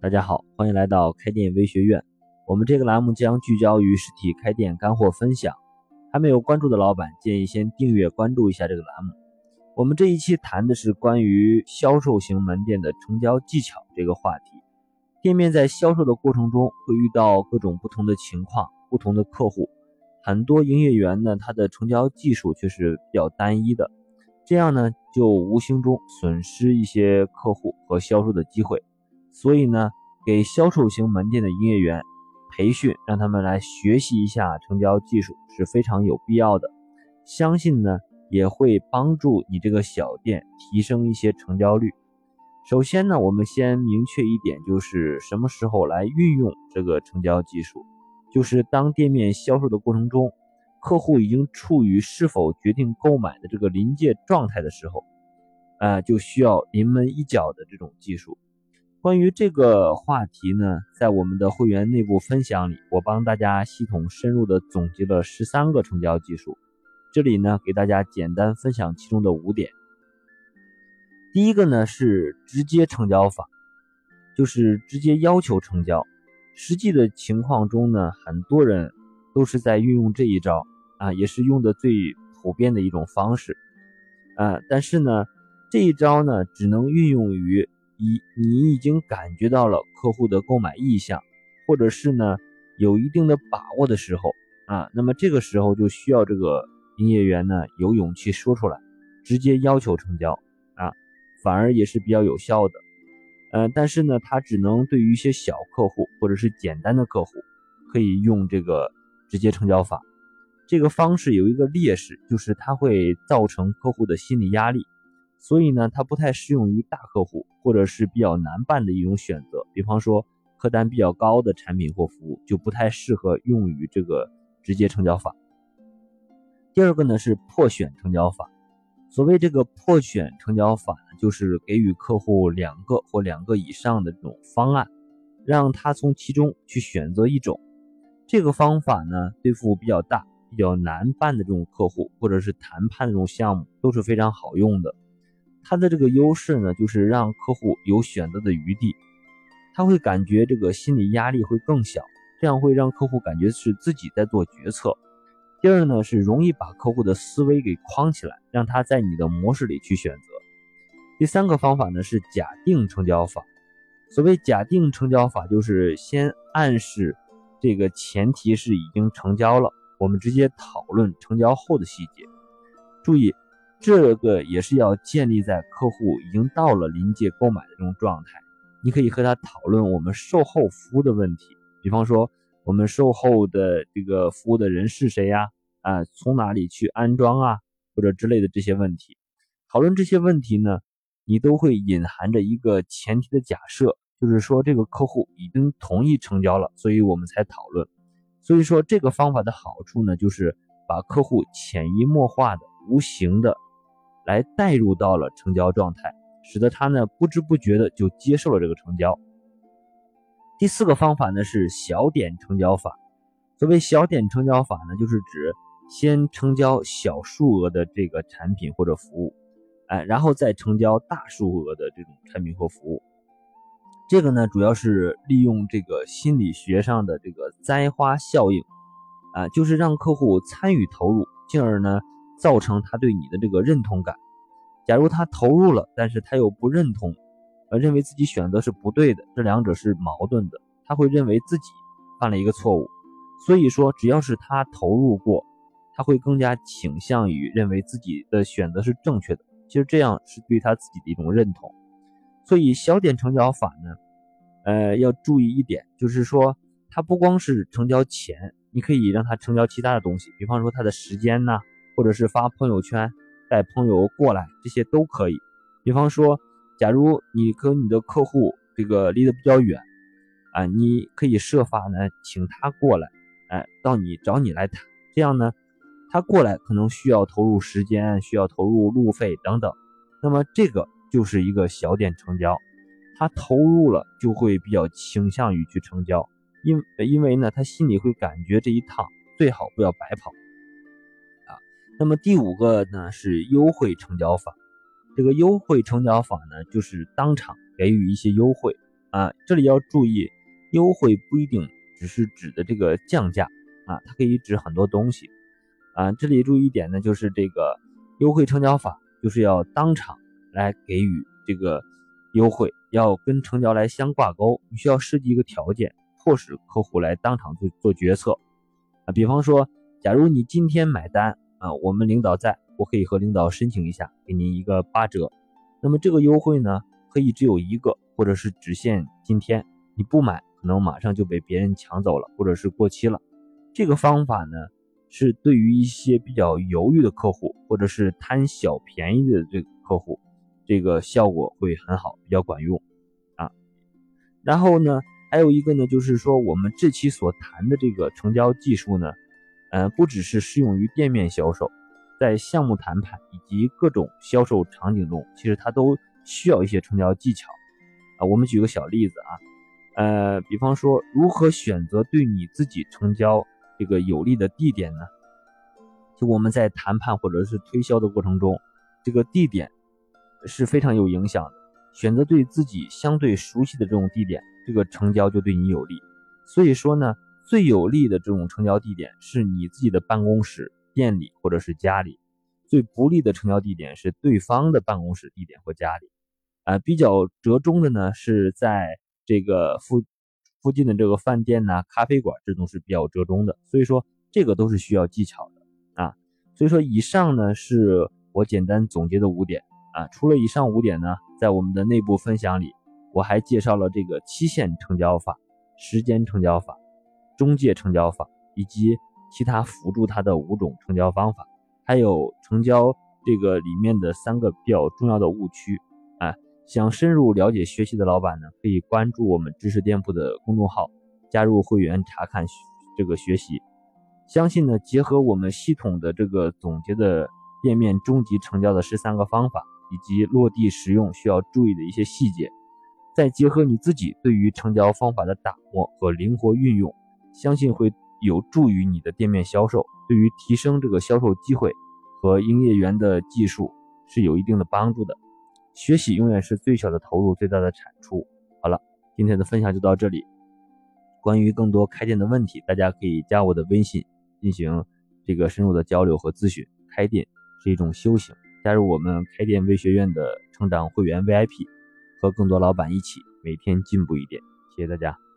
大家好，欢迎来到开店微学院。我们这个栏目将聚焦于实体开店干货分享。还没有关注的老板，建议先订阅关注一下这个栏目。我们这一期谈的是关于销售型门店的成交技巧这个话题。店面在销售的过程中会遇到各种不同的情况，不同的客户，很多营业员呢，他的成交技术却是比较单一的，这样呢，就无形中损失一些客户和销售的机会。所以呢，给销售型门店的营业员培训，让他们来学习一下成交技术是非常有必要的。相信呢，也会帮助你这个小店提升一些成交率。首先呢，我们先明确一点，就是什么时候来运用这个成交技术，就是当店面销售的过程中，客户已经处于是否决定购买的这个临界状态的时候，啊，就需要临门一脚的这种技术。关于这个话题呢，在我们的会员内部分享里，我帮大家系统深入的总结了十三个成交技术。这里呢，给大家简单分享其中的五点。第一个呢是直接成交法，就是直接要求成交。实际的情况中呢，很多人都是在运用这一招啊，也是用的最普遍的一种方式啊。但是呢，这一招呢，只能运用于。一，你已经感觉到了客户的购买意向，或者是呢有一定的把握的时候啊，那么这个时候就需要这个营业员呢有勇气说出来，直接要求成交啊，反而也是比较有效的。呃，但是呢，他只能对于一些小客户或者是简单的客户，可以用这个直接成交法。这个方式有一个劣势，就是它会造成客户的心理压力。所以呢，它不太适用于大客户或者是比较难办的一种选择，比方说客单比较高的产品或服务就不太适合用于这个直接成交法。第二个呢是破选成交法，所谓这个破选成交法呢，就是给予客户两个或两个以上的这种方案，让他从其中去选择一种。这个方法呢，对付比较大、比较难办的这种客户或者是谈判的这种项目都是非常好用的。它的这个优势呢，就是让客户有选择的余地，他会感觉这个心理压力会更小，这样会让客户感觉是自己在做决策。第二呢，是容易把客户的思维给框起来，让他在你的模式里去选择。第三个方法呢是假定成交法。所谓假定成交法，就是先暗示这个前提是已经成交了，我们直接讨论成交后的细节。注意。这个也是要建立在客户已经到了临界购买的这种状态，你可以和他讨论我们售后服务的问题，比方说我们售后的这个服务的人是谁呀？啊，从哪里去安装啊？或者之类的这些问题。讨论这些问题呢，你都会隐含着一个前提的假设，就是说这个客户已经同意成交了，所以我们才讨论。所以说这个方法的好处呢，就是把客户潜移默化的、无形的。来带入到了成交状态，使得他呢不知不觉的就接受了这个成交。第四个方法呢是小点成交法。所谓小点成交法呢，就是指先成交小数额的这个产品或者服务，哎，然后再成交大数额的这种产品或服务。这个呢主要是利用这个心理学上的这个栽花效应，啊，就是让客户参与投入，进而呢。造成他对你的这个认同感。假如他投入了，但是他又不认同，呃，认为自己选择是不对的，这两者是矛盾的。他会认为自己犯了一个错误。所以说，只要是他投入过，他会更加倾向于认为自己的选择是正确的。其实这样是对他自己的一种认同。所以小点成交法呢，呃，要注意一点，就是说，他不光是成交钱，你可以让他成交其他的东西，比方说他的时间呐。或者是发朋友圈带朋友过来，这些都可以。比方说，假如你跟你的客户这个离得比较远，啊，你可以设法呢请他过来，哎，到你找你来谈。这样呢，他过来可能需要投入时间，需要投入路费等等。那么这个就是一个小点成交，他投入了就会比较倾向于去成交，因因为呢，他心里会感觉这一趟最好不要白跑。那么第五个呢是优惠成交法，这个优惠成交法呢就是当场给予一些优惠，啊，这里要注意，优惠不一定只是指的这个降价啊，它可以指很多东西啊。这里注意一点呢，就是这个优惠成交法就是要当场来给予这个优惠，要跟成交来相挂钩，你需要设计一个条件，迫使客户来当场做做决策啊。比方说，假如你今天买单啊，我们领导在，我可以和领导申请一下，给您一个八折。那么这个优惠呢，可以只有一个，或者是只限今天。你不买，可能马上就被别人抢走了，或者是过期了。这个方法呢，是对于一些比较犹豫的客户，或者是贪小便宜的这个客户，这个效果会很好，比较管用啊。然后呢，还有一个呢，就是说我们这期所谈的这个成交技术呢，呃，不只是适用于店面销售。在项目谈判以及各种销售场景中，其实它都需要一些成交技巧啊。我们举个小例子啊，呃，比方说如何选择对你自己成交这个有利的地点呢？就我们在谈判或者是推销的过程中，这个地点是非常有影响的。选择对自己相对熟悉的这种地点，这个成交就对你有利。所以说呢，最有利的这种成交地点是你自己的办公室。店里或者是家里，最不利的成交地点是对方的办公室地点或家里，啊，比较折中的呢是在这个附附近的这个饭店呐、咖啡馆，这种是比较折中的。所以说这个都是需要技巧的啊。所以说以上呢是我简单总结的五点啊。除了以上五点呢，在我们的内部分享里，我还介绍了这个期限成交法、时间成交法、中介成交法以及。其他辅助它的五种成交方法，还有成交这个里面的三个比较重要的误区啊。想深入了解学习的老板呢，可以关注我们知识店铺的公众号，加入会员查看这个学习。相信呢，结合我们系统的这个总结的店面终极成交的十三个方法，以及落地实用需要注意的一些细节，再结合你自己对于成交方法的打磨和灵活运用，相信会。有助于你的店面销售，对于提升这个销售机会和营业员的技术是有一定的帮助的。学习永远是最小的投入，最大的产出。好了，今天的分享就到这里。关于更多开店的问题，大家可以加我的微信进行这个深入的交流和咨询。开店是一种修行，加入我们开店微学院的成长会员 VIP，和更多老板一起每天进步一点。谢谢大家。